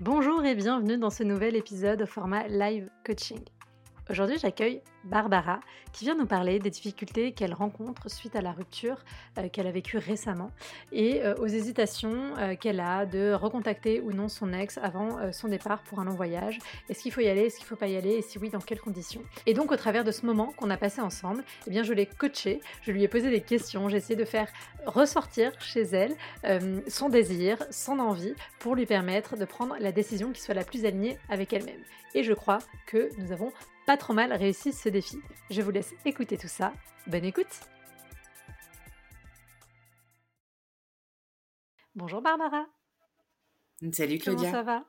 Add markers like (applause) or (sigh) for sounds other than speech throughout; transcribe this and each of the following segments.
Bonjour et bienvenue dans ce nouvel épisode au format live coaching. Aujourd'hui, j'accueille Barbara qui vient nous parler des difficultés qu'elle rencontre suite à la rupture euh, qu'elle a vécue récemment et euh, aux hésitations euh, qu'elle a de recontacter ou non son ex avant son départ pour un long voyage. Est-ce qu'il faut y aller, est-ce qu'il ne faut pas y aller? Et si oui, dans quelles conditions? Et donc, au travers de ce moment qu'on a passé ensemble, eh bien, je l'ai coachée, je lui ai posé des questions, j'ai essayé de faire ressortir chez elle son désir, son envie pour lui permettre de prendre la décision qui soit la plus alignée avec elle-même. Et je crois que nous avons pas trop mal réussi ce défi. Je vous laisse écouter tout ça. Bonne écoute Bonjour Barbara Salut Claudia Comment ça va?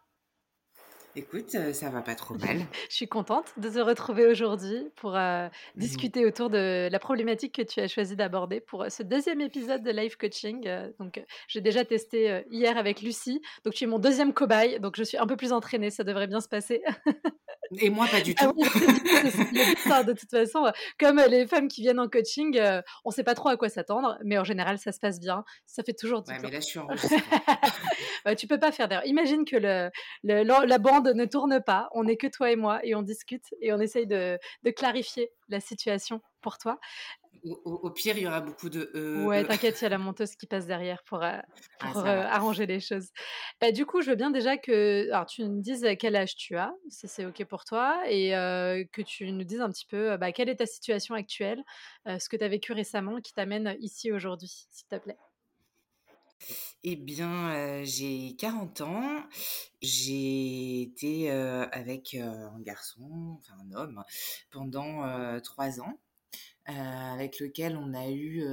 Écoute, euh, ça va pas trop mal. (laughs) je suis contente de te retrouver aujourd'hui pour euh, mmh discuter autour de la problématique que tu as choisi d'aborder pour euh, ce deuxième épisode de Life Coaching. donc, j'ai déjà testé hier avec Lucie. Donc, tu es mon deuxième cobaye. Donc, je suis un peu plus entraînée. Ça devrait bien se passer. (laughs) Et moi, pas du ah tout. de toute façon, comme les femmes qui viennent en coaching, on ne sait pas trop à quoi s'attendre, mais en général, ça se passe bien. Ça fait toujours du ouais, mais là, je suis en (laughs) Tu peux pas faire d'erreur. Imagine que le, la bande ne tourne pas. On n'est que toi et moi et on discute et on essaye de, de clarifier la situation pour toi. Au, pire, il y aura beaucoup de. Euh, ouais, t'inquiète, il y a la (laughs) monteuse qui passe derrière pour, euh, ah, euh, arranger les choses. Bah, du coup, je veux bien déjà que alors, tu nous dises quel âge tu as, si c'est OK pour toi, et que tu nous dises un petit peu bah, quelle est ta situation actuelle, ce que tu as vécu récemment qui t'amène ici aujourd'hui, s'il te plaît. Eh bien, j'ai 40 ans. J'ai été avec un garçon, enfin un homme, pendant trois ans, avec lequel on a eu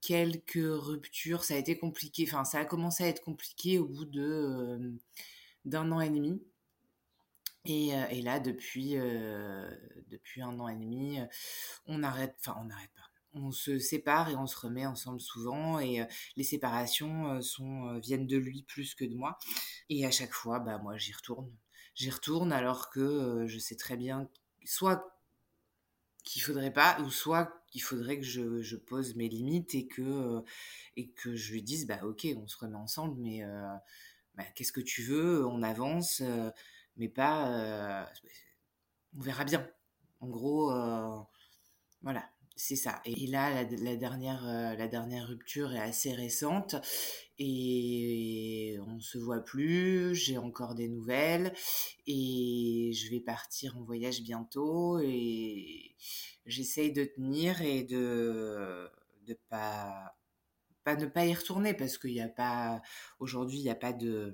quelques ruptures. Ça a été compliqué, enfin, ça a commencé à être compliqué au bout de d'un an et demi. Et, et là, depuis, depuis un an et demi, on arrête, enfin, on n'arrête pas. On se sépare et on se remet ensemble souvent. Et les séparations sont viennent de lui plus que de moi. Et à chaque fois bah moi j'y retourne. J'y retourne alors que je sais très bien soit qu'il faudrait pas ou soit qu'il faudrait que je, pose mes limites et que et que je lui dise bah ok on se remet ensemble mais bah, qu'est-ce que tu veux on avance mais pas on verra bien. En gros voilà c'est ça. Et là, la, dernière, euh, la dernière rupture est assez récente et on se voit plus. J'ai encore des nouvelles et je vais partir en voyage bientôt et j'essaye de tenir et de de pas pas ne pas y retourner parce qu'il n'y a pas aujourd'hui il n'y a pas de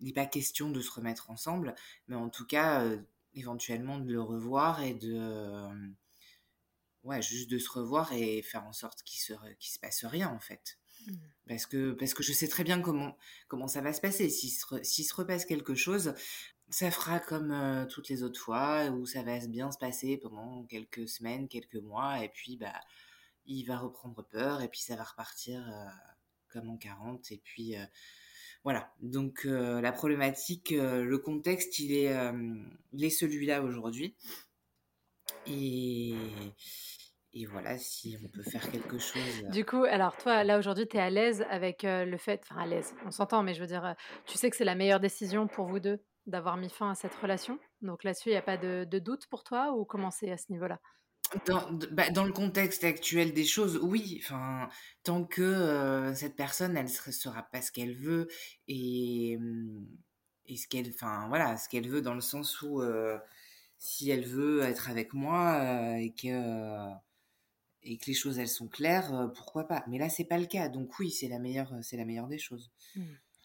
il n'est pas question de se remettre ensemble, mais en tout cas euh, éventuellement de le revoir et de ouais, juste de se revoir et faire en sorte qu'il se, qu'il se passe rien en fait. Mmh. Parce que, parce que je sais très bien comment, comment ça va se passer. S'il se, se repasse quelque chose, ça fera comme euh, toutes les autres fois où ça va bien se passer pendant quelques semaines, quelques mois et puis bah, il va reprendre peur et puis ça va repartir euh, comme en 40 et puis euh, voilà. Donc la problématique, le contexte, il est, il est celui-là aujourd'hui. Et, et voilà, si on peut faire quelque chose. Euh. Du coup, alors toi, là aujourd'hui, tu es à l'aise avec euh, le fait, enfin à l'aise, on s'entend, mais je veux dire, euh, tu sais que c'est la meilleure décision pour vous deux d'avoir mis fin à cette relation? Donc là-dessus, il n'y a pas de, doute pour toi ou comment c'est à ce niveau-là? Dans, bah, dans, le contexte actuel des choses, oui. Enfin, tant que cette personne, elle ne sera pas ce qu'elle veut et, mmh, et ce qu'elle, enfin voilà, ce qu'elle veut dans le sens où si elle veut être avec moi et que et que les choses elles sont claires, euh, pourquoi pas. Mais là c'est pas le cas, donc oui c'est la meilleure c'est la meilleure des choses. Mmh.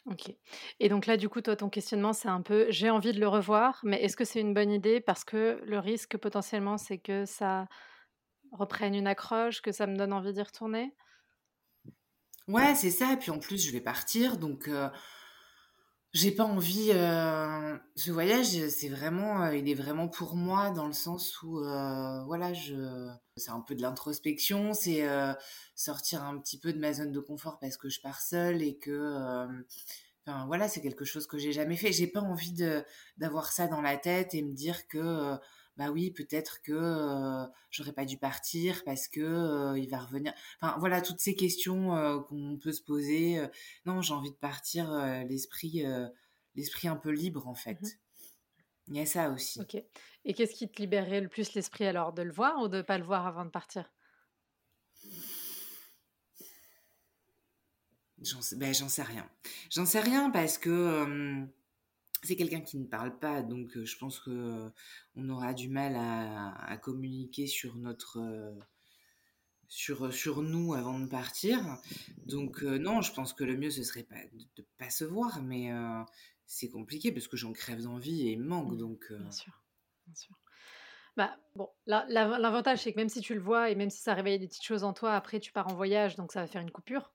Ok. Et donc là, du coup, toi, ton questionnement, c'est un peu, j'ai envie de le revoir, mais est-ce que c'est une bonne idée? Parce que le risque potentiellement, c'est que ça reprenne une accroche, que ça me donne envie d'y retourner? Ouais, c'est ça. Et puis en plus, je vais partir, donc j'ai pas envie. Euh, ce voyage, c'est vraiment, euh, il est vraiment pour moi dans le sens où, euh, voilà, je, c'est un peu de l'introspection, c'est sortir un petit peu de ma zone de confort parce que je pars seule et que, enfin voilà, c'est quelque chose que j'ai jamais fait. J'ai pas envie de d'avoir ça dans la tête et me dire que bah oui, peut-être que euh, j'aurais pas dû partir parce que euh, il va revenir. Enfin voilà, toutes ces questions euh, qu'on peut se poser. non, j'ai envie de partir l'esprit l'esprit un peu libre en fait. Mmh Il y a ça aussi. Ok. Et qu'est-ce qui te libérait le plus l'esprit alors De le voir ou de ne pas le voir avant de partir? J'en sais, ben, j'en sais rien. J'en sais rien parce que c'est quelqu'un qui ne parle pas, donc je pense que on aura du mal à, communiquer sur notre sur, sur nous avant de partir. Donc non, je pense que le mieux ce serait pas de, ne pas se voir, mais c'est compliqué parce que j'en crève d'envie et manque. Mmh, donc bien sûr, bien sûr. Bah, bon, l'avantage, c'est que même si tu le vois et même si ça réveille des petites choses en toi, après, tu pars en voyage, donc ça va faire une coupure.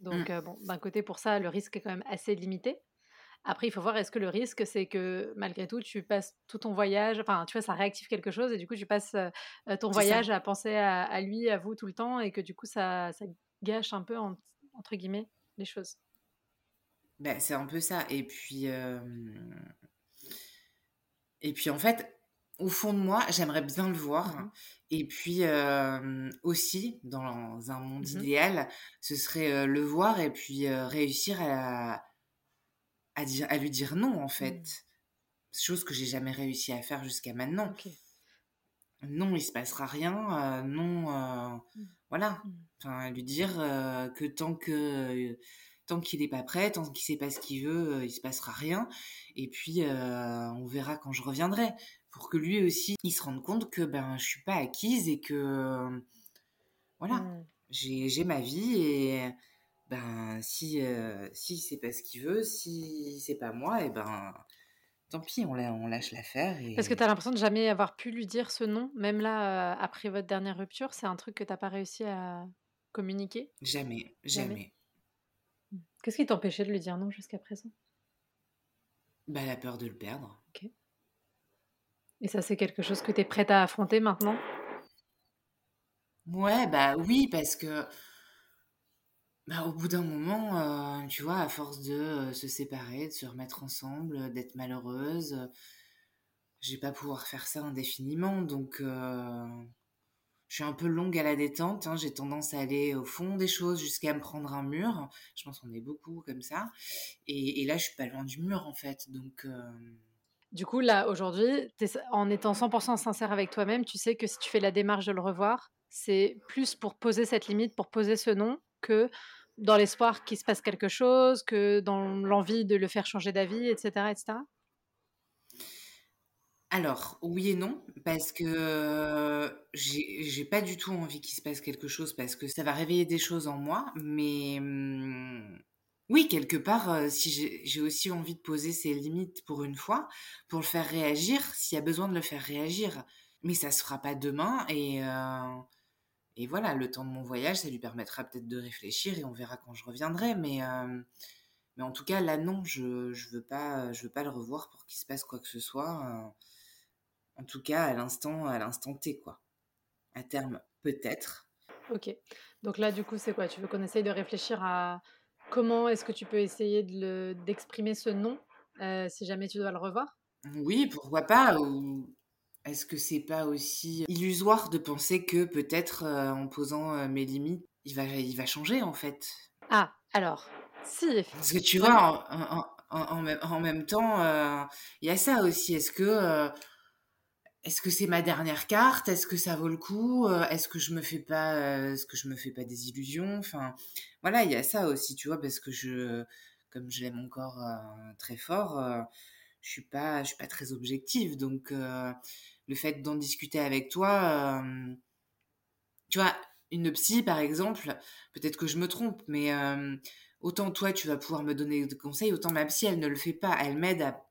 Donc, mmh. bon, d'un côté, pour ça, le risque est quand même assez limité. Après, il faut voir, est-ce que le risque, c'est que malgré tout, tu passes tout ton voyage, enfin, tu vois, ça réactive quelque chose et du coup, tu passes ton voyage à penser à, lui, à vous tout le temps et que du coup, ça, ça gâche un peu, entre guillemets, les choses? Ben, c'est un peu ça. Et puis, et puis en fait, au fond de moi, j'aimerais bien le voir. Mmh Et puis aussi, dans un monde mmh idéal, ce serait le voir et puis réussir à, à, dire, à lui dire non, en mmh. fait. Chose que j'ai jamais réussi à faire jusqu'à maintenant. Non, il se passera rien. non, voilà. Enfin, lui dire que tant que tant qu'il n'est pas prêt, tant qu'il sait pas ce qu'il veut, il se passera rien. Et puis, on verra quand je reviendrai pour que lui aussi il se rende compte que ben je suis pas acquise et que voilà mmh. j'ai ma vie et ben si euh, si c'est pas ce qu'il veut si c'est pas moi et ben tant pis on, on lâche l'affaire et... parce que tu as l'impression de jamais avoir pu lui dire ce nom même là euh, après votre dernière rupture c'est un truc que t'as pas réussi à communiquer? Jamais jamais, mmh. qu'est-ce qui t'empêchait de lui dire non jusqu'à présent? Bah la peur de le perdre. Ok. Et ça, c'est quelque chose que tu es prête à affronter maintenant? Ouais, bah oui, parce que bah, au bout d'un moment, euh, tu vois, à force de euh, se séparer, de se remettre ensemble, d'être malheureuse, euh, je vais pas pouvoir faire ça indéfiniment. Donc, je suis un peu longue à la détente. Hein, j'ai tendance à aller au fond des choses jusqu'à me prendre un mur. Je pense qu'on est beaucoup comme ça. Et, et, là, je suis pas loin du mur, en fait. Donc. Du coup, là, aujourd'hui, en étant 100% sincère avec toi-même, tu sais que si tu fais la démarche de le revoir, c'est plus pour poser cette limite, pour poser ce nom, que dans l'espoir qu'il se passe quelque chose, que dans l'envie de le faire changer d'avis, etc., etc. Alors, oui et non, parce que j'ai pas du tout envie qu'il se passe quelque chose, parce que ça va réveiller des choses en moi, mais mmh, oui, quelque part, euh, si j'ai aussi envie de poser ses limites pour une fois, pour le faire réagir, s'il y a besoin de le faire réagir. Mais ça se fera pas demain et, euh, et voilà, le temps de mon voyage, ça lui permettra peut-être de réfléchir et on verra quand je reviendrai. Mais, euh, mais en tout cas, là, non, je, je veux pas, je veux pas le revoir pour qu'il se passe quoi que ce soit. en tout cas, à l'instant, à l'instant T, quoi. À terme, peut-être. Ok. Donc là, du coup, c'est quoi? Tu veux qu'on essaye de réfléchir à Comment est-ce que tu peux essayer d'exprimer ce nom euh, si jamais tu dois le revoir? Oui, pourquoi pas Ou est-ce que c'est pas aussi illusoire de penser que peut-être euh, en posant euh, mes limites, il va, il va changer en fait? Ah, alors, si. Parce que tu vois, en, même, en même, temps, il y a ça aussi. Est-ce que est-ce que c'est ma dernière carte? Est-ce que ça vaut le coup? Euh, Est-ce que je me fais pas euh, Est-ce que je me fais pas des illusions? Enfin, voilà, il y a ça aussi, tu vois, parce que je, comme je l'aime encore euh, très fort, je suis pas, je suis pas très objective. Donc, le fait d'en discuter avec toi, tu vois, une psy par exemple, peut-être que je me trompe, mais autant toi tu vas pouvoir me donner des conseils, autant ma psy elle ne le fait pas. Elle m'aide à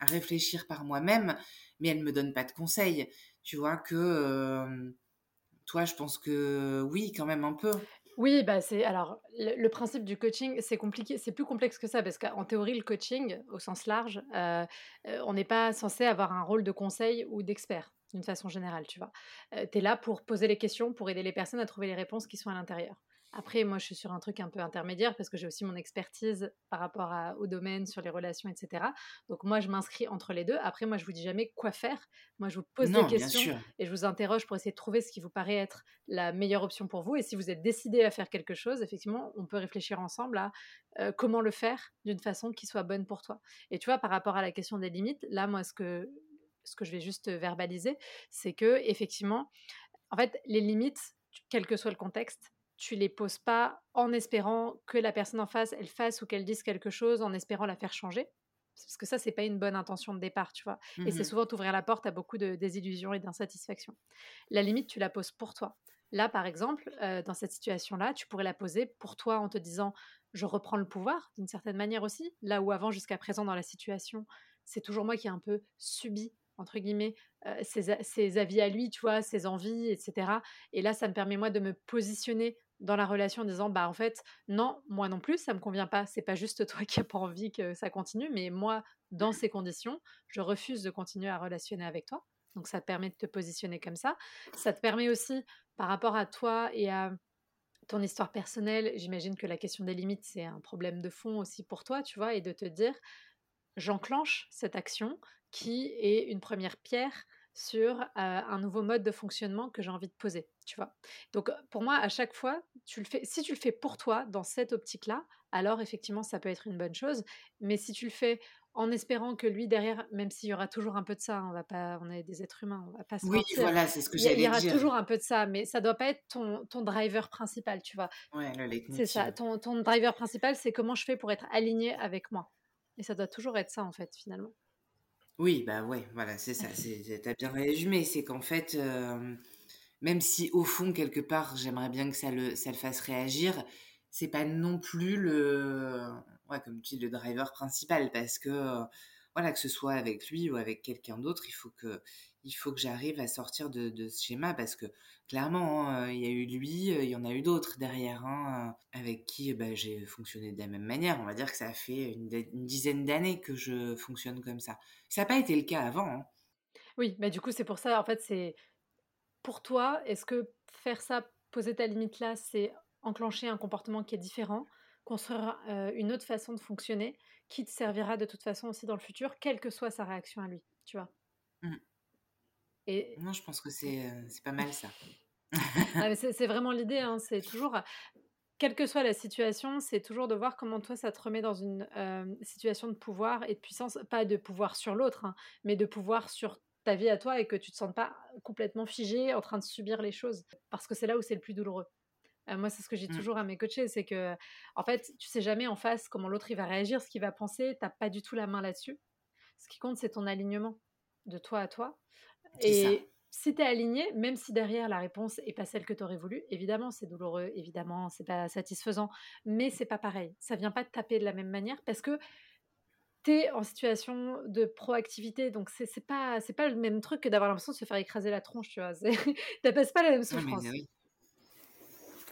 réfléchir par moi-même mais elle me donne pas de conseils. Tu vois que toi, je pense que oui, quand même un peu. Oui, bah c'est alors le, principe du coaching, c'est compliqué, c'est plus complexe que ça parce qu'en théorie, le coaching au sens large, euh, euh, on n'est pas censé avoir un rôle de conseil ou d'expert d'une façon générale, tu vois? Euh, tu es là pour poser les questions, pour aider les personnes à trouver les réponses qui sont à l'intérieur. Après, moi, je suis sur un truc un peu intermédiaire parce que j'ai aussi mon expertise par rapport au domaine, sur les relations, etc. Donc, moi, je m'inscris entre les deux. Après, moi, je vous dis jamais quoi faire. Moi, je vous pose des questions et je vous interroge pour essayer de trouver ce qui vous paraît être la meilleure option pour vous. Et si vous êtes décidé à faire quelque chose, effectivement, on peut réfléchir ensemble à euh, comment le faire d'une façon qui soit bonne pour toi. Et tu vois, par rapport à la question des limites, là, moi, ce que, ce que je vais juste verbaliser, c'est que, effectivement, en fait, les limites, quel que soit le contexte, tu les poses pas en espérant que la personne en face, elle fasse ou qu'elle dise quelque chose, en espérant la faire changer? Parce que ça, c'est pas une bonne intention de départ, tu vois? Et c'est mmh souvent t'ouvrir la porte à beaucoup de désillusions et d'insatisfaction. La limite, tu la poses pour toi. Là, par exemple, euh, dans cette situation-là, tu pourrais la poser pour toi en te disant je reprends le pouvoir d'une certaine manière aussi. Là où avant, jusqu'à présent, dans la situation, c'est toujours moi qui ai un peu subi entre guillemets, euh, ses, ses, avis à lui, tu vois, ses envies, etc. Et là, ça me permet moi de me positionner dans la relation en disant bah en fait non moi non plus ça me convient pas. C'est pas juste toi (laughs) qui as pas envie que ça continue mais moi dans ces conditions je refuse de continuer à relationner avec toi. Donc ça te permet de te positionner comme ça. Ça te permet aussi par rapport à toi et à ton histoire personnelle j'imagine que la question des limites c'est un problème de fond aussi pour toi tu vois et de te dire j'enclenche cette action qui est une première pierre sur un nouveau mode de fonctionnement que j'ai envie de poser, tu vois? Donc pour moi, à chaque fois, tu le fais, si tu le fais pour toi dans cette optique-là, alors effectivement, ça peut être une bonne chose. Mais si tu le fais en espérant que lui derrière, même s'il y aura toujours un peu de ça, hein, on va pas, on est des êtres humains, on va pas se oui, voilà, c'est ce que j'allais dire. Il y aura toujours un peu de ça, mais ça doit pas être ton, ton driver principal, tu vois? Ouais, C'est ça, ton, ton driver principal, c'est comment je fais pour être aligné avec moi. Et ça doit toujours être ça en fait, finalement. Oui, bah ouais, voilà, c'est ça. C'est, t'as bien résumé. C'est qu'en fait, euh, même si au fond, quelque part, j'aimerais bien que ça le, ça le fasse réagir, c'est pas non plus le, ouais, comme tu dis, le driver principal. Parce que, euh, voilà, que ce soit avec lui ou avec quelqu'un d'autre, il faut que, il faut que j'arrive à sortir de, de ce schéma parce que clairement, hein, il y a eu lui, il y en a eu d'autres derrière, hein, avec qui bah, j'ai fonctionné de la même manière. On va dire que ça fait une, dizaine d'années que je fonctionne comme ça. Ça n'a pas été le cas avant. Hein. Oui, mais du coup, c'est pour ça, en fait, c'est pour toi, est-ce que faire ça, poser ta limite là, c'est enclencher un comportement qui est différent, construire euh, une autre façon de fonctionner, qui te servira de toute façon aussi dans le futur, quelle que soit sa réaction à lui, tu vois? Mmh. Et... Non, je pense que c'est euh, pas mal ça. ah, (laughs) c'est vraiment l'idée, hein, c'est toujours, quelle que soit la situation, c'est toujours de voir comment toi ça te remet dans une euh, situation de pouvoir et de puissance, pas de pouvoir sur l'autre, hein, mais de pouvoir sur ta vie à toi et que tu te sens pas complètement figé en train de subir les choses, parce que c'est là où c'est le plus douloureux. Euh, moi, c'est ce que j'ai mmh. toujours à mes coachés, c'est que, en fait, tu sais jamais en face comment l'autre il va réagir, ce qu'il va penser, t'as pas du tout la main là-dessus. Ce qui compte, c'est ton alignement de toi à toi. Et si tu es aligné, même si derrière la réponse n'est pas celle que tu aurais voulu, évidemment c'est douloureux, évidemment c'est pas satisfaisant, mais c'est pas pareil. Ça vient pas te taper de la même manière parce que tu es en situation de proactivité, donc c'est pas c'est pas le même truc que d'avoir l'impression de se faire écraser la tronche, tu vois. (laughs) T'appelles pas la même souffrance.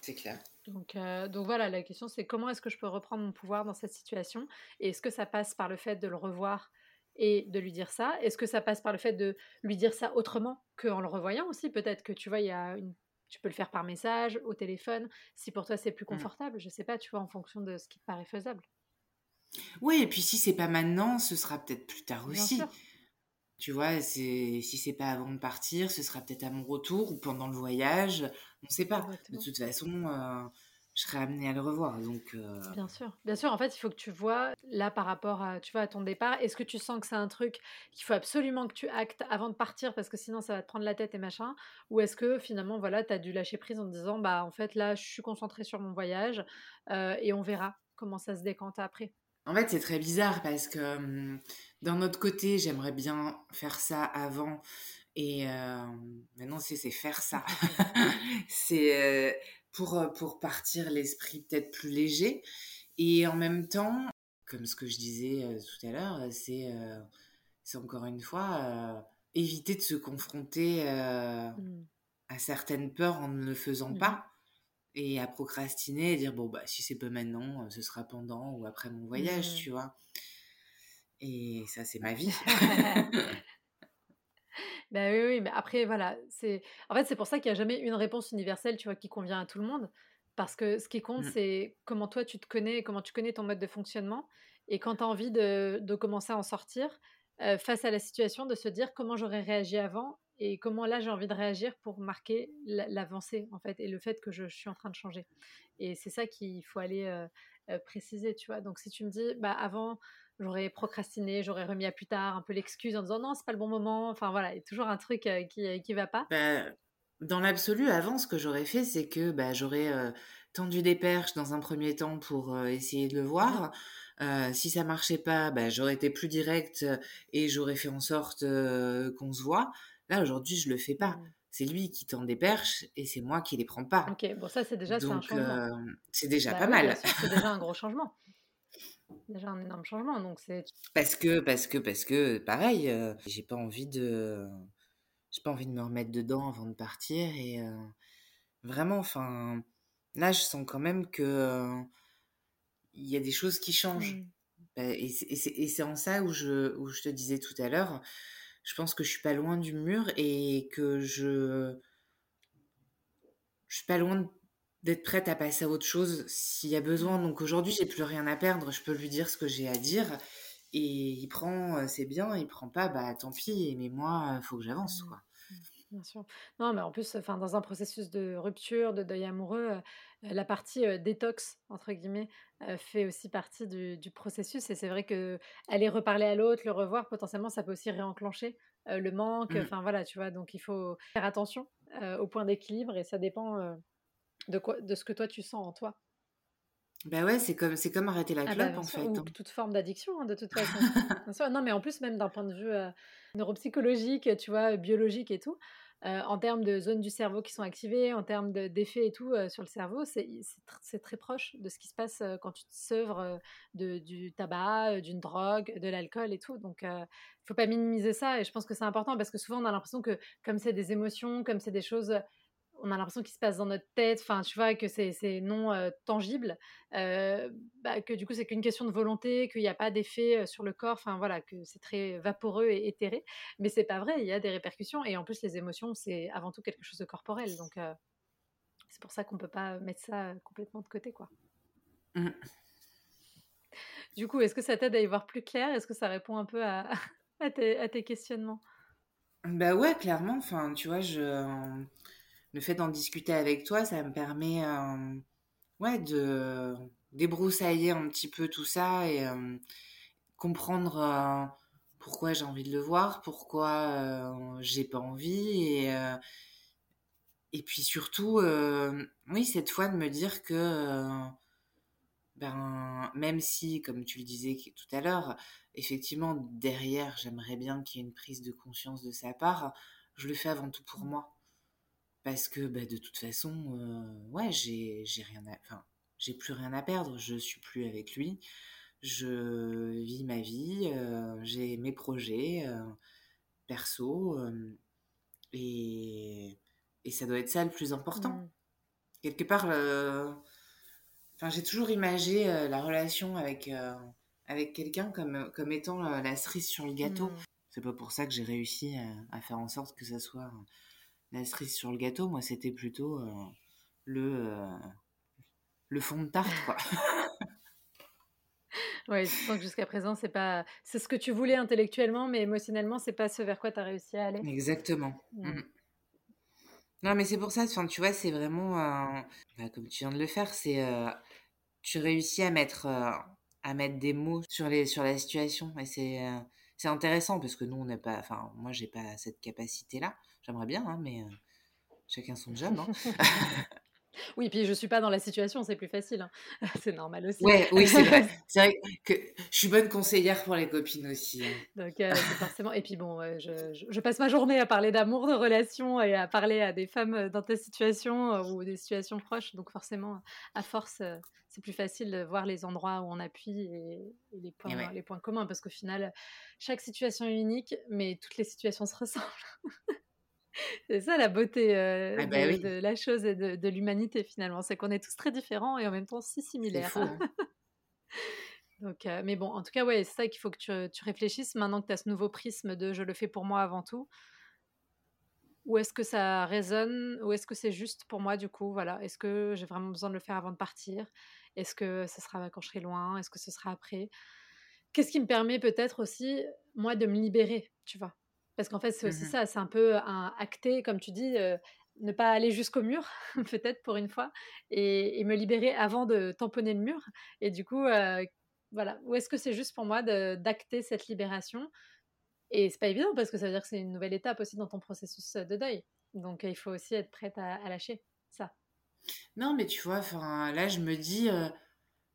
C'est clair. Donc, euh, donc voilà, la question c'est comment est-ce que je peux reprendre mon pouvoir dans cette situation? Et est-ce que ça passe par le fait de le revoir et de lui dire ça? Est-ce que ça passe par le fait de lui dire ça autrement qu'en le revoyant aussi? Peut-être que tu vois, il y a une... tu peux le faire par message, au téléphone, si pour toi c'est plus mmh. confortable, je sais pas, tu vois, en fonction de ce qui te paraît faisable. Oui, et puis si c'est pas maintenant, ce sera peut-être plus tard aussi. Tu vois, c'est si c'est pas avant de partir, ce sera peut-être à mon retour ou pendant le voyage, on ne sait pas. De toute façon, euh, je serais amenée à le revoir. Donc, euh, Bien sûr. Bien sûr, en fait, il faut que tu vois, là, par rapport à, tu vois, à ton départ, est-ce que tu sens que c'est un truc qu'il faut absolument que tu actes avant de partir parce que sinon ça va te prendre la tête et machin? Ou est-ce que finalement, voilà, tu as dû lâcher prise en te disant, bah, en fait, là, je suis concentrée sur mon voyage euh, et on verra comment ça se décante après? En fait, c'est très bizarre parce que hum, d'un autre côté, j'aimerais bien faire ça avant. Et euh, maintenant, c'est faire ça. (laughs) (laughs) c'est pour, euh, pour partir l'esprit peut-être plus léger. Et en même temps, comme ce que je disais euh, tout à l'heure, euh, c'est c'est encore une fois éviter de se confronter mmh. à certaines peurs en ne le faisant mmh pas et à procrastiner et dire bon bah si c'est pas maintenant ce sera pendant ou après mon voyage mmh. tu vois et ça c'est ma vie (laughs) (laughs) Ben oui, oui, mais après, voilà, c'est en fait, c'est pour ça qu'il n'y a jamais une réponse universelle, tu vois, qui convient à tout le monde. Parce que ce qui compte, Mmh. c'est comment toi tu te connais, comment tu connais ton mode de fonctionnement. Et quand tu as envie de, de commencer à en sortir, euh, face à la situation, de se dire comment j'aurais réagi avant et comment là j'ai envie de réagir pour marquer la- l'avancée en fait et le fait que je, je suis en train de changer. Et c'est ça qu'il faut aller euh, préciser, tu vois. Donc si tu me dis, bah avant j'aurais procrastiné, j'aurais remis à plus tard un peu l'excuse en disant non c'est pas le bon moment, enfin voilà, il y a toujours un truc euh, qui qui va pas. Bah, dans l'absolu, avant, ce que j'aurais fait, c'est que bah, j'aurais euh, tendu des perches dans un premier temps pour euh, essayer de le voir. Euh, si ça marchait pas, bah, j'aurais été plus directe euh, et j'aurais fait en sorte euh, qu'on se voit. Là, aujourd'hui, je le fais pas. Mhm. C'est lui qui tend des perches et c'est moi qui les prends pas. Ok, bon ça c'est déjà c'est un Donc, changement. euh, c'est déjà Bah pas oui, mal. c'est déjà un gros changement. (laughs) Déjà un énorme changement. Donc c'est. Parce que, parce que, parce que, pareil, euh, j'ai pas envie de, j'ai pas envie de me remettre dedans avant de partir et euh, vraiment, enfin, là, je sens quand même que euh, il y a des choses qui changent. Hmm. Bah, Et c'est en ça où je, où je te disais tout à l'heure, je pense que je suis pas loin du mur et que je, je suis pas loin d'être prête à passer à autre chose s'il y a besoin. Donc aujourd'hui, j'ai plus rien à perdre, je peux lui dire ce que j'ai à dire. Et il prend, euh, c'est bien, il prend pas, bah tant pis, mais moi, il faut que j'avance, Hmm. quoi. Bien sûr. Non, mais en plus, enfin, dans un processus de rupture, de deuil amoureux, euh, la partie euh, détox, entre guillemets, euh, fait aussi partie du, du processus. Et c'est vrai que aller reparler à l'autre, le revoir, potentiellement, ça peut aussi réenclencher euh, le manque. Mm. Enfin, voilà, tu vois. Donc, il faut faire attention euh, au point d'équilibre et ça dépend euh, de, quoi, de ce que toi, tu sens en toi. Bah ouais, c'est comme, c'est comme arrêter la Ah bah clope, en sûr, fait. ou hein. toute forme d'addiction hein, de toute façon. (laughs) Sûr. Non, mais en plus, même d'un point de vue euh, neuropsychologique, tu vois, biologique et tout, euh, en termes de zones du cerveau qui sont activées, en termes de- d'effets et tout euh, sur le cerveau, c'est c'est tr- c'est très proche de ce qui se passe euh, quand tu te sevres de, du tabac, d'une drogue, de l'alcool et tout. Donc, il ne faut pas minimiser ça. Et je pense que c'est important parce que souvent, on a l'impression que comme c'est des émotions, comme c'est des choses on a l'impression qu'il se passe dans notre tête, enfin, tu vois, que c'est non euh, tangible, euh, bah, que du coup, c'est qu'une question de volonté, qu'il n'y a pas d'effet sur le corps, enfin, voilà, que c'est très vaporeux et éthéré. Mais c'est pas vrai, il y a des répercussions. Et en plus, les émotions, c'est avant tout quelque chose de corporel. Donc, euh, c'est pour ça qu'on peut pas mettre ça complètement de côté, quoi. Mm. Du coup, est-ce que ça t'aide à y voir plus clair? Est-ce que ça répond un peu à, à, tes, à tes questionnements? Bah ouais, clairement, enfin, tu vois, je, le fait d'en discuter avec toi, ça me permet, euh, ouais, de débroussailler un petit peu tout ça et euh, comprendre euh, pourquoi j'ai envie de le voir, pourquoi j'ai pas envie et puis surtout, oui, cette fois de me dire que ben même si, comme tu le disais tout à l'heure, effectivement derrière, j'aimerais bien qu'il y ait une prise de conscience de sa part, je le fais avant tout pour moi. Parce que bah, de toute façon, euh, ouais, j'ai j'ai rien à, enfin, j'ai plus rien à perdre. Je suis plus avec lui. Je vis ma vie. euh, j'ai mes projets euh, perso euh, et et ça doit être ça le plus important. Mm. Quelque part, enfin, j'ai toujours imagé la relation avec avec quelqu'un comme comme étant la cerise sur le gâteau. Mm. C'est pas pour ça que j'ai réussi à, à faire en sorte que ça soit la cerise sur le gâteau, moi, c'était plutôt euh, le, euh, le fond de tarte, quoi. (laughs) Ouais, tu sens que jusqu'à présent, c'est pas, c'est ce que tu voulais intellectuellement, mais émotionnellement, c'est pas ce vers quoi tu as réussi à aller. Exactement. Mm. Non, mais c'est pour ça, enfin, tu vois, c'est vraiment, euh, bah, comme tu viens de le faire, c'est, euh, tu réussis à mettre, à mettre des mots sur les, sur la situation, et c'est, c'est intéressant parce que nous, on n'a pas, enfin, moi, j'ai pas cette capacité-là. J'aimerais bien, hein, mais euh, chacun son job. Hein. (laughs) Oui, puis je suis pas dans la situation, c'est plus facile. hein. (laughs) C'est normal aussi. Ouais, oui, c'est vrai. (laughs) Vrai que je suis bonne conseillère pour les copines aussi. hein. Donc, euh, forcément. Et puis bon, je, je- je passe ma journée à parler d'amour, de relations et à parler à des femmes euh, dans ta situation ou des situations proches. Donc, forcément, à force, c'est plus facile de voir les endroits où on appuie et, et les, points, Et ouais. les points communs parce qu'au final, chaque situation est unique, mais toutes les situations se ressemblent. (laughs) C'est ça la beauté euh, Ah bah de, oui. de la chose et de, de l'humanité finalement, c'est qu'on est tous très différents et en même temps si similaires. fou. hein. (laughs) Donc, euh, mais bon, en tout cas, ouais, c'est ça qu'il faut que tu, tu réfléchisses maintenant que tu as ce nouveau prisme de je le fais pour moi avant tout. Ou est-ce que ça résonne? Ou est-ce que c'est juste pour moi du coup, voilà? Est-ce que j'ai vraiment besoin de le faire avant de partir? Est-ce que ce sera quand je serai loin? Est-ce que ce sera après? Qu'est-ce qui me permet peut-être aussi, moi, de me libérer, tu vois? Parce qu'en fait, c'est aussi Mmh ça, c'est un peu un acter, comme tu dis, ne pas aller jusqu'au mur, (laughs) peut-être pour une fois et et me libérer avant de tamponner le mur et du coup, voilà. Ou est-ce que c'est juste pour moi d'acter cette libération? Et c'est pas évident parce que ça veut dire que c'est une nouvelle étape aussi dans ton processus, de deuil. Donc, il faut aussi être prête à à lâcher ça. Non, mais tu vois, là, je me dis,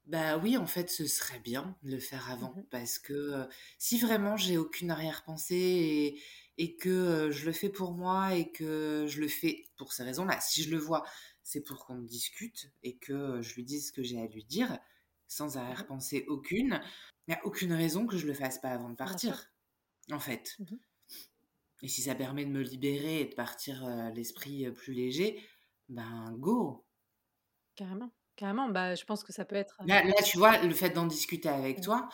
bah oui, en fait, ce serait bien de le faire Mmh avant parce que, si vraiment j'ai aucune arrière-pensée et et que, je le fais pour moi et que je le fais pour ces raisons-là, si je le vois, c'est pour qu'on discute et que, je lui dise ce que j'ai à lui dire, sans Mmh mh. arrière-pensée aucune. Il y a aucune raison que je le fasse pas avant de Bien sûr. partir, en fait. Mmh mh. Et si ça permet de me libérer et de partir, l'esprit, plus léger, ben go! Carrément, carrément. Bah, je pense que ça peut être, Là là, tu vois, le fait d'en discuter avec toi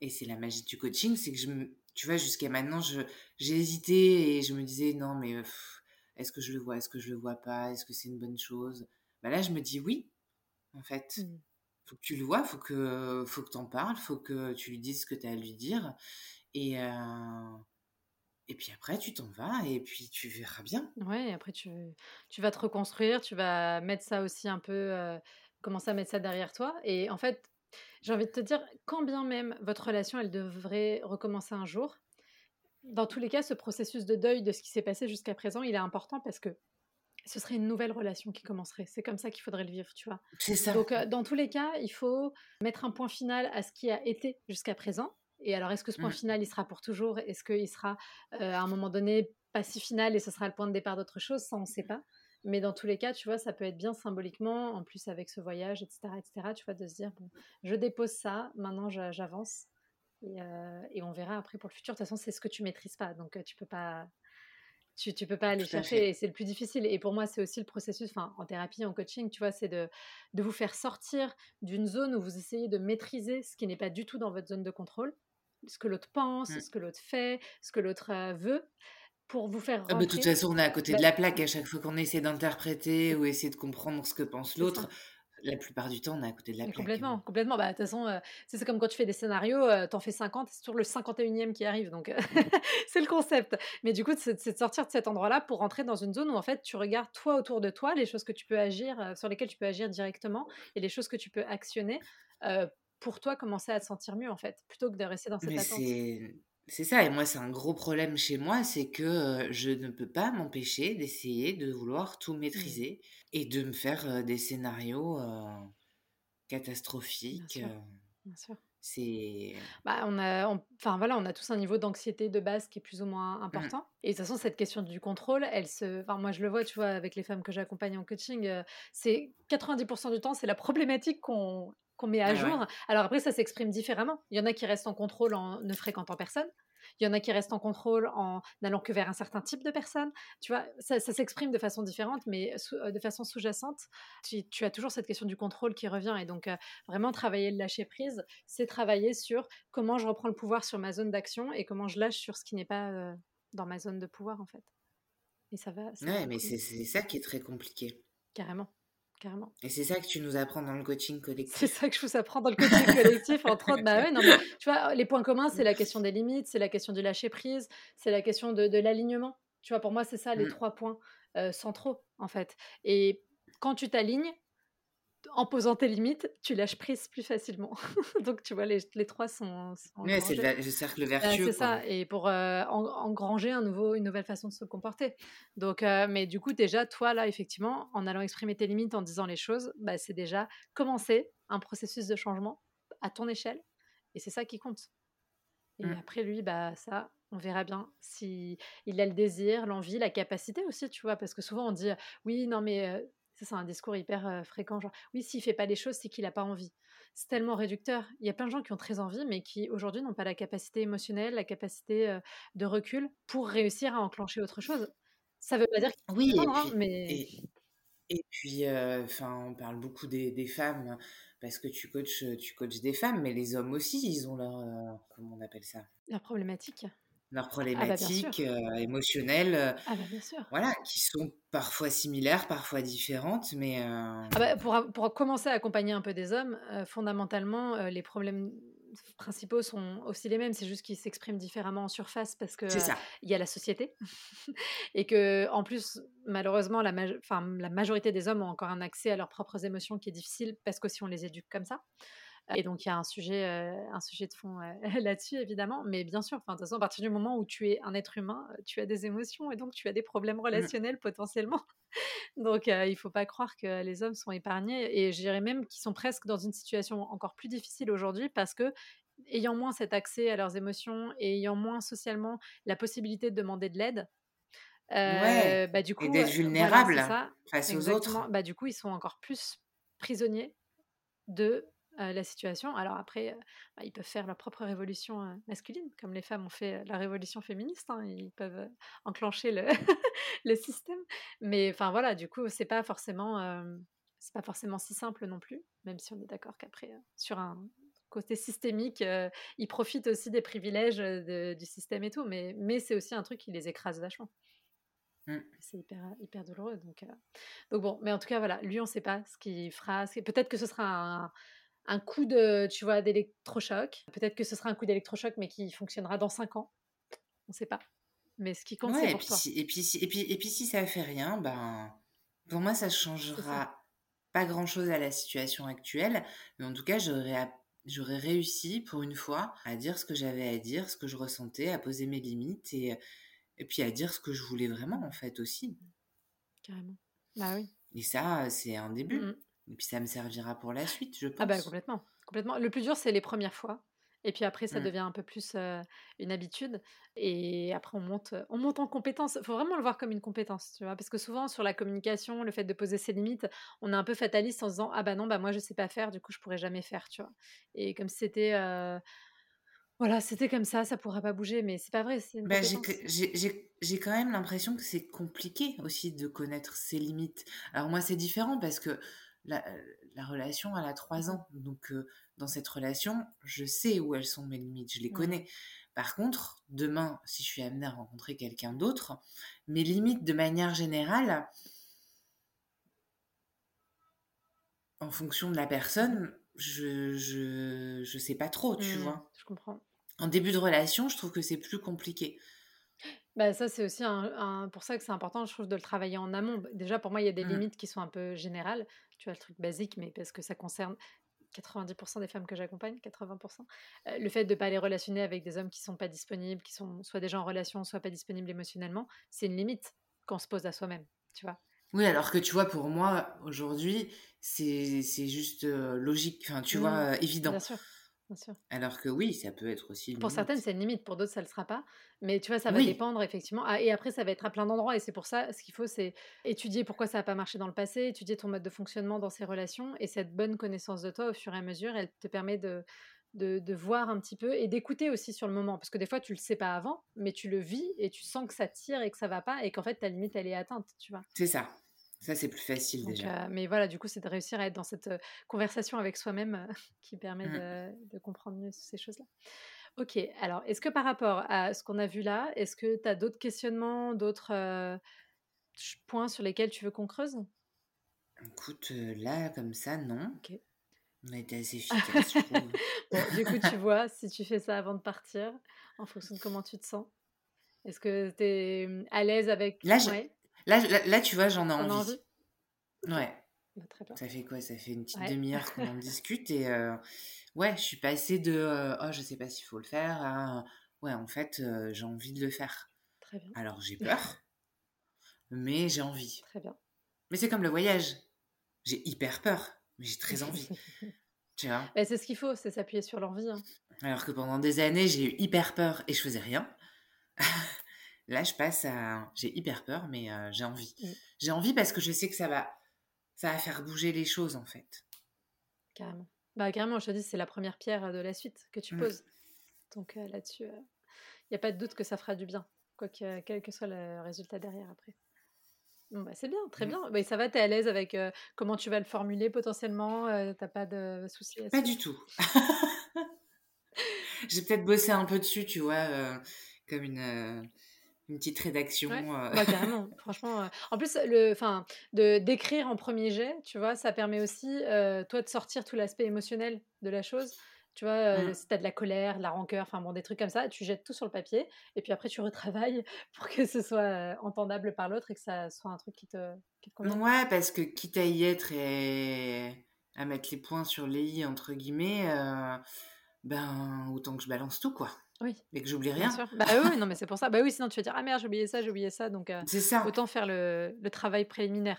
et c'est la magie du coaching, c'est que je me tu vois, jusqu'à maintenant, je j'ai hésité et je me disais: «Non mais est-ce que je le vois? Est-ce que je le vois pas? Est-ce que c'est une bonne chose?» bah, là, je me dis: «Oui, en fait, Mmh. faut que tu le vois, faut que faut que tu en parles, faut que tu lui dises ce que tu as à lui dire et et puis après tu t'en vas et puis tu verras bien». Et après tu tu vas te reconstruire, tu vas mettre ça aussi un peu, commencer à mettre ça derrière toi et en fait, j'ai envie de te dire, quand bien même votre relation, elle devrait recommencer un jour, dans tous les cas, ce processus de deuil de ce qui s'est passé jusqu'à présent, il est important parce que ce serait une nouvelle relation qui commencerait. C'est comme ça qu'il faudrait le vivre, tu vois? C'est ça. Donc heu, dans tous les cas, il faut mettre un point final à ce qui a été jusqu'à présent et alors est-ce que ce point Mmh. final, il sera pour toujours? Est-ce qu'il sera, heu, à un moment donné, pas si final et ce sera le point de départ d'autre chose? Ça, on sait pas. Mais dans tous les cas, tu vois, ça peut être bien symboliquement, en plus avec ce voyage et cetera et cetera, tu vois, de se dire: «Bon, je dépose ça, maintenant j'avance et heu et on verra après pour le futur». De toute façon, c'est ce que tu maîtrises pas, donc heu, tu peux pas tu tu peux pas aller chercher c'est le plus difficile et pour moi, c'est aussi le processus, enfin, en thérapie, en coaching, tu vois, c'est de de vous faire sortir d'une zone où vous essayez de maîtriser ce qui n'est pas du tout dans votre zone de contrôle, ce que l'autre pense, Mmh. ce que l'autre fait, ce que l'autre, heu, veut, pour vous faire Ah bah, de toute façon, on est à côté bah, de la c'est ça. plaque à chaque fois qu'on essaie d'interpréter ou essayer de comprendre ce que pense l'autre. La plupart du temps, on est à côté de la plaque, complètement, complètement. Bah, de toute façon, sais, c'est comme quand tu fais des scénarios, heu, tu en fais 50, c'est toujours le 51e qui arrive, donc heu, (laughs) (laughs) c'est le concept. Mais du coup, c'est de sortir de cet endroit-là pour rentrer dans une zone où en fait, tu regardes toi autour de toi, les choses que tu peux agir, heu, sur lesquelles tu peux agir directement et les choses que tu peux actionner, pour toi commencer à te sentir mieux en fait, plutôt que de rester dans cette Mais attente. C'est ça et moi, c'est un gros problème chez moi, c'est que, je ne peux pas m'empêcher d'essayer de vouloir tout Mmh. maîtriser et de me faire, des scénarios, heu, Bien catastrophiques, sûr, bien sûr. c'est Bah, on a enfin voilà, on a tous un niveau d'anxiété de base qui est plus ou moins mmh, important et de toute façon cette question du contrôle, elle se enfin moi je le vois, tu vois, avec les femmes que j'accompagne en coaching, c'est 90 du temps, c'est la problématique qu'on qu'on met à ouais, ouais. jour. Alors après ça s'exprime différemment. Il y en a qui restent en contrôle en ne fréquentant personne. Il y en a qui restent en contrôle en n'allant que vers un certain type de personne. Tu vois? Ça ça s'exprime de façon différente mais sous heu, de façon sous-jacente, tu tu as toujours cette question du contrôle qui revient et donc heu, vraiment travailler le lâcher prise, c'est travailler sur comment je reprends le pouvoir sur ma zone d'action et comment je lâche sur ce qui n'est pas, heu, dans ma zone de pouvoir, en fait et ça va ça va Ouais, mais c'est ça qui est très compliqué Carrément, carrément. et c'est ça que tu nous apprends dans le coaching C'est collectif. ça que je vous apprends dans le coaching collectif, entre autres. Bah, (laughs) ouais, non, mais tu vois, les points communs, c'est la question des limites, c'est la question du lâcher prise, c'est la question de de l'alignement. Tu vois, pour moi, c'est ça les Mmh. 3 points, heu, centraux, en fait et quand tu t'alignes, en posant tes limites, tu lâches prise plus facilement. (laughs) Donc tu vois, les les 3 sont sont Ouais, c'est le cercle vertueux, c'est ça et pour, en engranger un nouveau une nouvelle façon de se comporter. Donc heu, mais du coup déjà toi là effectivement, en allant exprimer tes limites, en disant les choses, bah, c'est déjà commencer un processus de changement à ton échelle et c'est ça qui compte. Et Mmh. après lui, bah, ça, on verra bien si il a le désir, l'envie, la capacité aussi, tu vois? Parce que souvent on dit: «Oui, non mais» heu, ça c'est un discours hyper, fréquent, genre: «Oui, s'il fait pas les choses, c'est qu'il a pas envie». C'est tellement réducteur. Il y a plein de gens qui ont très envie, mais qui aujourd'hui n'ont pas la capacité émotionnelle, la capacité, de recul pour réussir à enclencher autre chose. Ça veut pas dire qu'il Oui et hein, puis mais et et puis, enfin, on parle beaucoup des des femmes parce que tu coaches, tu coaches des femmes, mais les hommes aussi, ils ont leur, comment on appelle ça? la problématique. Leurs Ah bah, problématiques, émotionnelles, heu, Ah bah, bien sûr. voilà, qui sont parfois similaires, parfois différentes, mais heu Ah bah, pour pour commencer à accompagner un peu des hommes, heu, fondamentalement, heu, les problèmes principaux sont aussi les mêmes, c'est juste qu'ils s'expriment différemment en surface parce que, il y a la société (laughs) et qu'en plus, malheureusement, la la majorité des hommes ont encore un accès à leurs propres émotions qui est difficile parce qu'aussi on les éduque comme ça. Et donc il y a un sujet, heu, un sujet de fond, heu, (laughs) là-dessus évidemment. Mais bien sûr, de toute façon à partir du moment où tu es un être humain, heu, tu as des émotions et donc tu as des problèmes Mmh. relationnels potentiellement. (laughs) Donc il faut pas croire que les hommes sont épargnés et je dirais même qu'ils sont presque dans une situation encore plus difficile aujourd'hui parce qu'ayant moins cet accès à leurs émotions et ayant moins socialement la possibilité de demander de l'aide, Ouais bah, du et coup, heu, d'être voilà, vulnérable ça, face aux autres. Bah, du coup, ils sont encore plus prisonniers de, heu, la situation. Alors après, bah, ils peuvent faire leur propre révolution, heu, masculine, comme les femmes ont fait, heu, la révolution féministe, hein. Ils peuvent, enclencher le (laughs) le système. Mais enfin voilà, du coup, c'est pas forcément, c'est pas forcément si simple non plus, même si on est d'accord qu'après, sur un côté systémique, ils profitent aussi des privilèges, de du système et tout, mais mais c'est aussi un truc qui les écrase vachement. Mmh. C'est hyper, hyper douloureux donc donc bon, mais en tout cas voilà, lui on sait pas ce qu'il fera, peut-être que ce sera un un coup de tu vois, d'électrochoc. Peut-être que ce sera un coup d'électrochoc, mais qui fonctionnera dans 5 ans. On ne sait pas. Mais ce qui compte, Ouais et pour puis toi. si et puis si et puis et puis si ça fait rien, ben, pour moi ça changera pas grand-chose à la situation actuelle, mais en tout cas j'aurais j'aurais réussi pour une fois à dire ce que j'avais à dire, ce que je ressentais, à poser mes limites et et puis à dire ce que je voulais vraiment en fait aussi Carrément. Bah oui. et ça, c'est un Mmh début mh. Et puis ça me servira pour la suite, je Ah bah pense. complètement, complètement. Le plus dur, c'est les premières fois et puis après ça Mmh. devient un peu plus, heu, une habitude et après on monte, on monte en compétence. Faut vraiment le voir comme une compétence, tu vois? Parce que souvent sur la communication, le fait de poser ses limites, on est un peu fataliste en se disant: «Ah bah non, bah moi je sais pas faire, du coup je pourrais jamais faire», tu vois? Et comme si c'était, heu, voilà, c'était comme ça, ça pourra pas bouger, mais c'est pas vrai, Bah, j'ai quand même l'impression que c'est compliqué aussi de connaître ses limites. Alors moi, c'est différent parce que la, heu, la relation, elle a 3 mh. ans. Donc, heu, dans cette relation, je sais où elles sont mes limites, je les connais. Par contre, demain, si je suis amenée à rencontrer quelqu'un d'autre, mes limites de manière générale, en fonction de la personne, je je je sais pas trop, tu Mmh. vois? Je comprends. En début de relation, je trouve que c'est plus compliqué. Bah, ça, c'est aussi un un pour ça que c'est important, je trouve, de le travailler en amont. Bah, déjà, pour moi, il y a des Mmh. limites qui sont un peu générales. Tu vois, le truc basique, mais parce que ça concerne 90 des femmes que j'accompagne, 80 heu, le fait de pas les relationner avec des hommes qui sont pas disponibles, qui sont soit déjà en relation, soit pas disponibles émotionnellement, c'est une limite qu'on se pose à soi-même, tu vois? Oui, alors que tu vois, pour moi, aujourd'hui, c'est juste, heu, logique, enfin, tu Mmh. vois, heu, évident. Bien sûr, bien sûr. Alors que oui, ça peut être aussi une Pour certaines, c'est une limite, pour d'autres, ça ne le sera pas. Mais tu vois, ça va Oui, dépendre effectivement. Ah, et après, ça va être à plein d'endroits. Et c'est pour ça, ce qu'il faut, c'est étudier pourquoi ça n'a pas marché dans le passé, étudier ton mode de fonctionnement dans ces relations. Et cette bonne connaissance de toi, au fur et à mesure, elle te permet de, de, de voir un petit peu et d'écouter aussi sur le moment. Parce que des fois, tu le sais pas avant, mais tu le vis et tu sens que ça tire et que ça va pas et qu'en fait, ta limite, elle est atteinte, tu vois. c'est ça. Ça, c'est plus facile Donc, déjà. mais voilà, du coup, c'est de réussir à être dans cette, conversation avec soi-même, (laughs) qui permet Mmh. de de comprendre mieux ces choses-là. OK, alors est-ce que par rapport à ce qu'on a vu là, est-ce que tu as d'autres questionnements, d'autres, points sur lesquels tu veux qu'on creuse? Écoute, là, comme ça, non. OK. On a été assez efficace, je (laughs) trouve. Bon, du coup, tu (laughs) vois, si tu fais ça avant de partir, en fonction de comment tu te sens, est-ce que tu es, mmh, à l'aise avec Là, je ouais, là là là, tu vois, j'en ai envie. envie? Ouais. bah, très bien. Ça fait quoi? Ça fait une petite Ouais, demi heure qu'on en (laughs) discute et heu, ouais, je suis passée de, heu: «Oh, je sais pas s'il faut le faire» à, «Ouais, en fait, heu, j'ai envie de le faire». très bien, Alors j'ai peur, mais j'ai envie. (laughs) très bien. Mais c'est comme le voyage. J'ai hyper peur, mais j'ai très envie, (laughs) tu vois? Bah, c'est ce qu'il faut, c'est s'appuyer sur l'envie, hein. Alors que pendant des années, j'ai eu hyper peur et je faisais rien. Là, je passe à j'ai hyper peur, mais heu, j'ai envie. Mmh. J'ai envie parce que je sais que ça va ça va faire bouger les choses, en fait. Carrément. Bah, carrément, je te dis, c'est la première pierre, de la suite que tu Mmh. poses. Donc heu, là-dessus, il y a pas de doute que ça fera du bien, quoi que quel que soit le résultat derrière après. Bon, bah, c'est bien, très Mmh. bien. Bah, ça va, tu es à l'aise avec, comment tu vas le formuler potentiellement, tu pas de soucis Pas là-dessus? du tout. (laughs) J'ai peut-être bossé un peu dessus, tu vois, comme une, une petite rédaction. bah, carrément, (laughs) franchement. en plus, le, enfin, de d'écrire en premier jet, tu vois, ça permet aussi, toi, de sortir tout l'aspect émotionnel de la chose. Tu vois, mmh. si tu as de la colère, de la rancœur, enfin bon, des trucs comme ça, tu jettes tout sur le papier et puis après tu retravailles (laughs) pour que ce soit entendable par l'autre et que ça soit un truc qui te, qui Ouais, parce que quitte à y être et à mettre les points sur les i, entre guillemets, ben autant que je balance tout, quoi. Oui. Et que j'oublie rien. Sûr. Bah oui, non, mais c'est pour ça. Bah oui, sinon tu vas dire Ah merde, j'ai oublié ça, j'ai oublié ça. Donc, ça. autant faire le, le travail préliminaire.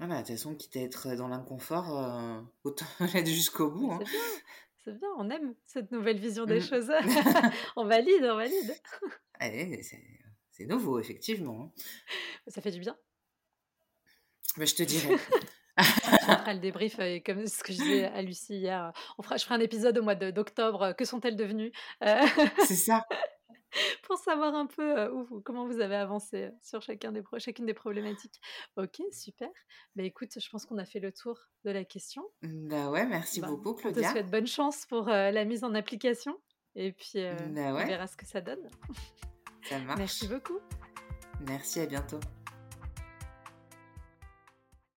Ah bah, de toute façon, quitte à être dans l'inconfort, euh, autant (laughs) aller jusqu'au bout. Hein. C'est bien, bien, on aime cette nouvelle vision des mmh. choses. (laughs) on valide, on valide. Allez, c'est nouveau, effectivement. Hein. Ça fait du bien. Bah, je te dirai. (laughs) on fera le débrief, euh, comme ce que je disais à Lucie hier. On fera, je ferai un épisode au mois d'octobre. Que sont-elles devenues C'est ça. (laughs) pour savoir un peu où, comment vous avez avancé sur chacun des chacune des problématiques. Ok, super. Bah écoute, je pense qu'on a fait le tour de la question. Bah ouais, merci bah, beaucoup Claudia. On te souhaite bonne chance pour la mise en application et puis bah on verra ce que ça donne. Ça (laughs) marche. Merci beaucoup. Merci, à bientôt.